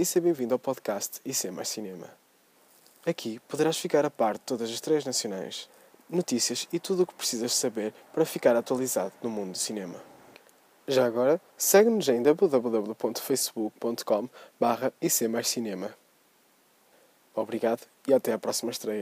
e seja bem-vindo ao podcast IC Mais Cinema. Aqui poderás ficar a par de todas as três nacionais, notícias e tudo o que precisas saber para ficar atualizado no mundo do cinema. Já agora, segue-nos em www.facebook.com barra Obrigado e até à próxima estreia.